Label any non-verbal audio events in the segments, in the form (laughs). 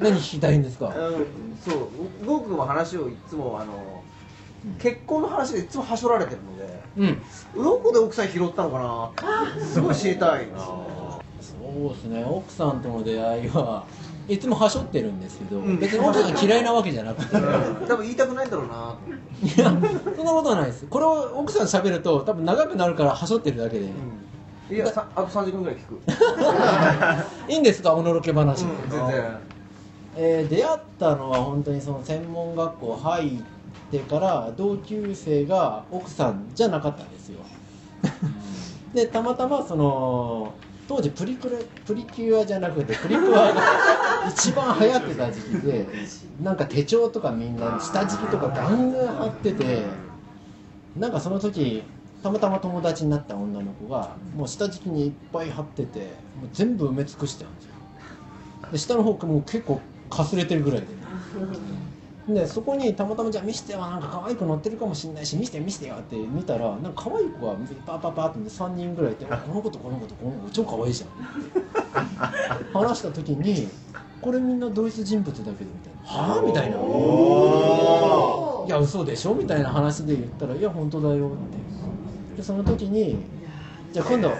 何聞きたいんですか？うんそう僕も話をいつもあの、結婚の話でいつもはしょられてるのでうん。どこで奥さん拾ったのかな？すごい知りたいですね。そうですね。奥さんとの出会いはいつもはしょってるんですけど、うん。別に奥さんが嫌いなわけじゃなくて。(laughs) 多分言いたくないんだろうな。いやそんなことはないです。これを奥さん喋ると多分長くなるからはしょってるだけで、いやさあと3時間ぐらい聞く、(laughs) いいんですか？おのろけ話、うん、全然えー出会ったのは本当にその専門学校入ってから同級生が奥さんじゃなかったんですよ。(laughs) でたまたまその当時プリクラプリキュアじゃなくてプリクアが一番流行ってた時期でなんか手帳とかみんな下敷きとかガンガン貼っててなんかその時たまたま友達になった女の子がもう下敷きにいっぱい貼っててもう全部埋め尽くしてたんですよ。で下の方もう結構かすれてるぐらいで。でそこにたまたまじゃあ見せてよなんか可愛い子乗ってるかもしれないし見せてよ見せてよって見たらなんか可愛い子がパーパーパーって3人ぐらいいてあこの子とこの子とこの子超可愛いじゃん。って話した時にこれみんな同一人物だけどみたいな。はあみたいな。いや嘘でしょみたいな話で言ったらいや本当だよって。でその時にじゃあ今度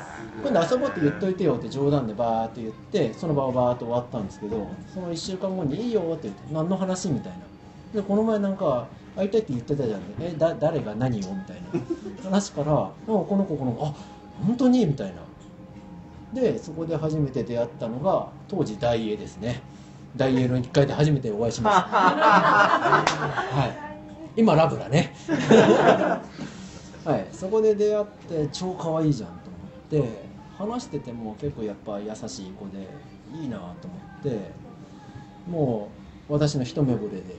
今度遊ぼうって言っといてよって冗談でバーって言ってその場をバーっと終わったんですけどその1週間後に「いいよ」って言って何の話みたいな。でこの前なんか会いたいって言ってたじゃん。えだ誰が何をみたいな。話から「あこの子この子あ本当に?」みたいな。でそこで初めて出会ったのが当時大英ですね。大英の1階で初めてお会いしました。(laughs) はい。今ラブだね。(laughs) はい。そこで出会って超可愛いじゃんと思って話してても結構やっぱ優しい子でいいなと思ってもう私の一目惚れで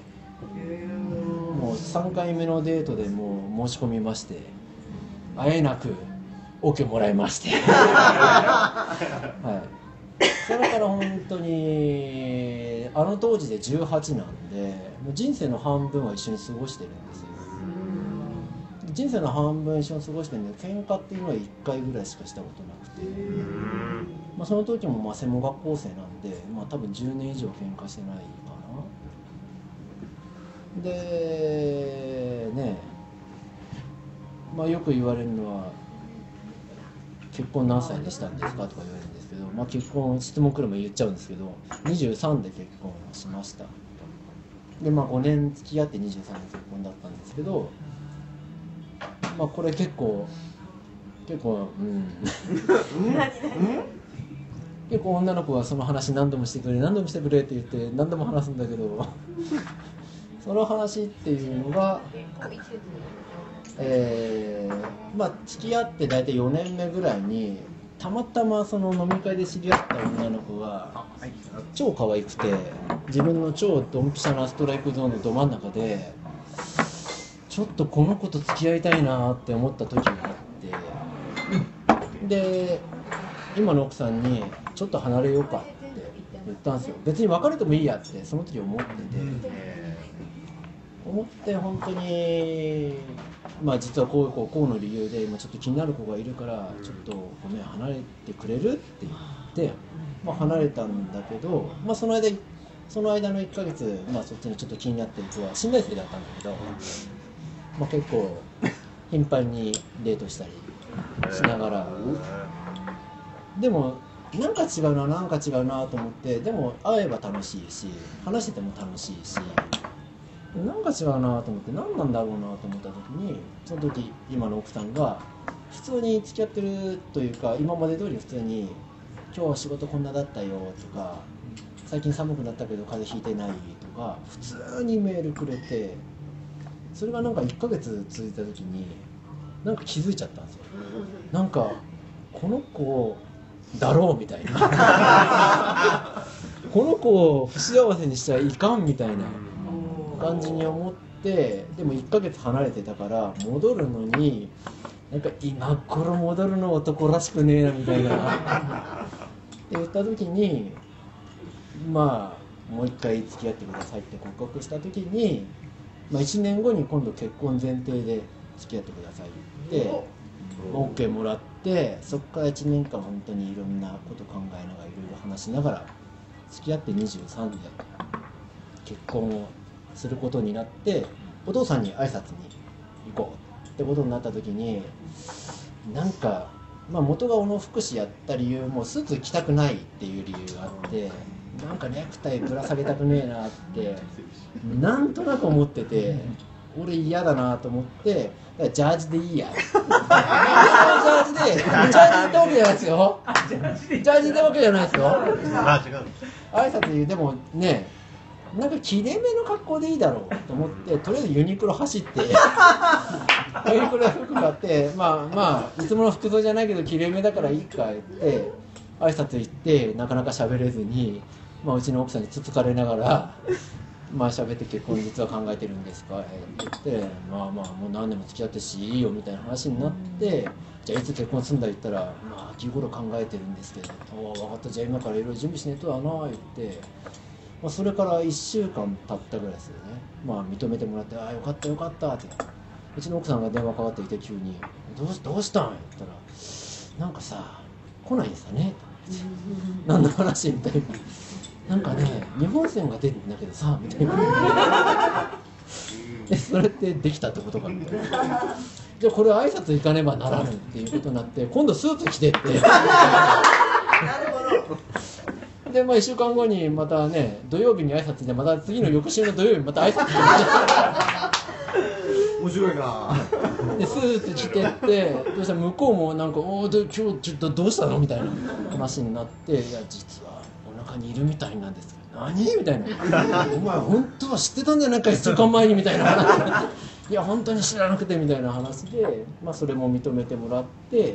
もう3回目のデートでもう申し込みまして会えなく OK もらいまして。はい。それから本当にあの当時で18なんでもう人生の半分は一緒に過ごしてるんですよ。人生の半分一緒に過ごしてるんで喧嘩っていうのは1回ぐらいしかしたことなくて、まあ、その時もまあ専門学校生なんで、まあ、多分10年以上喧嘩してないかな。でねまあよく言われるのは「結婚何歳でしたんですか?」とか言われるんですけど、まあ、結婚質問来るも言っちゃうんですけど23で結婚しました。でまあ5年付き合って23で結婚だったんですけどまあこれ結構結構うん。結構女の子はその話何度もしてくれ何度もしてくれって言って何度も話すんだけど。その話っていうのがえーまあ付き合って大体4年目ぐらいにたまたまその飲み会で知り合った女の子が超可愛くて自分の超ドンピシャなストライクゾーンのど真ん中でちょっとこの子と付き合いたいなって思った時があって。で今の奥さんに「ちょっと離れようか」って言ったんですよ。別に別れてもいいやってその時思ってて、思って本当にまあ実はこうこうこうの理由で今ちょっと気になる子がいるからちょっとごめん離れてくれるって言って、まあ、離れたんだけど、まあ、その間その間の1ヶ月、まあ、そっちにちょっと気になってる子は新大生だったんだけど、まあ、結構頻繁にデートしたりしながら。でもなんか違うななんか違うなと思ってでも会えば楽しいし話してても楽しいしなんか違うなと思って何なんだろうなと思った時にその時今の奥さんが普通に付き合ってるというか今まで通り普通に「今日は仕事こんなだったよ」とか「最近寒くなったけど風邪ひいてない」とか普通にメールくれてそれがなんか1ヶ月続いた時になんか気づいちゃったんですよ。なんかこの子だろうみたいな。(laughs) この子を不幸せにしちゃいかんみたいな感じに思ってでも1ヶ月離れてたから戻るのになんか今頃戻るの男らしくねえなみたいな。(laughs) って言った時にまあもう一回付き合ってくださいって告白した時に、まあ、1年後に今度結婚前提で付き合ってくださいって OK もらってそこから1年間本当にいろんなこと考えながらいろいろ話しながら付き合って23で結婚をすることになってお父さんに挨拶に行こうってことになった時になんか、まあ、元が小野福祉やった理由もスーツ着たくないっていう理由があってなんかネクタイぶら下げたくねえなってなんとなく思ってて俺嫌だなと思ってジャージでいいや。ジャージでジャージってわけじゃないですよ。ジャージってわけじゃないですよ。あ違う。挨拶言う。でもねなんか切れ目の格好でいいだろうと思ってとりあえずユニクロ走ってユニクロ服買ってまあまあいつもの服装じゃないけど切れ目だからいいか言って挨拶行ってなかなか喋れずに、まあ、うちの奥さんにつつかれながら (laughs) まあ喋って結婚実は考えてるんですかって言ってまあまあもう何年も付き合ってるしいいよみたいな話になってじゃあいつ結婚するんだ言ったらまあ秋頃考えてるんですけどああ分かったじゃあ今からいろいろ準備しねえとだな言って。まあ、それから1週間経ったぐらいですよね、まあ、認めてもらって「ああよかったよかった」ってうちの奥さんが電話かかってきて急に「どうしどうしたん?」って言ったら「なんかさ来ないんですよね」何の話みたいな「なんかね日本線が出るんだけどさ」みたいな「えそれってできたってことか」みたいな。じゃあこれ挨拶行かねばならぬっていうことになって今度スーツ着てって。でまあ1週間後にまたね土曜日に挨拶でまた次の翌週の土曜日にまた挨拶面白いな。でスーツ着てってどうしたら向こうもなんか「おおで今日ちょっとどうしたの?」みたいな話になって「いや実はお腹にいるみたいなんですけど何?」みたいな「お前本当は知ってたんじゃないか1週間前に」みたいな。話になっていや本当に知らなくてみたいな話で、まあ、それも認めてもらって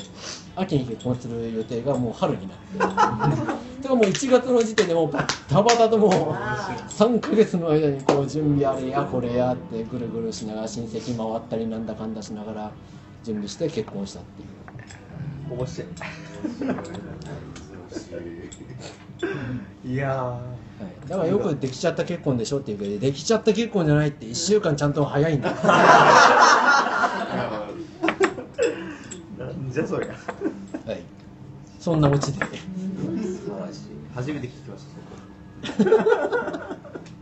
秋に結婚する予定がもう春になって。(laughs) だからもう1月の時点でもうバッタバタともう3ヶ月の間にこう準備あれやこれやってぐるぐるしながら親戚回ったりなんだかんだしながら準備して結婚したっていう。面白いいやはい、だからよくできちゃった結婚でしょって言うけどできちゃった結婚じゃないって1週間ちゃんと早いんだ。ー (laughs) なんじゃそりゃ。はい。そんなオチで。素晴らしい初めて聞きました (laughs)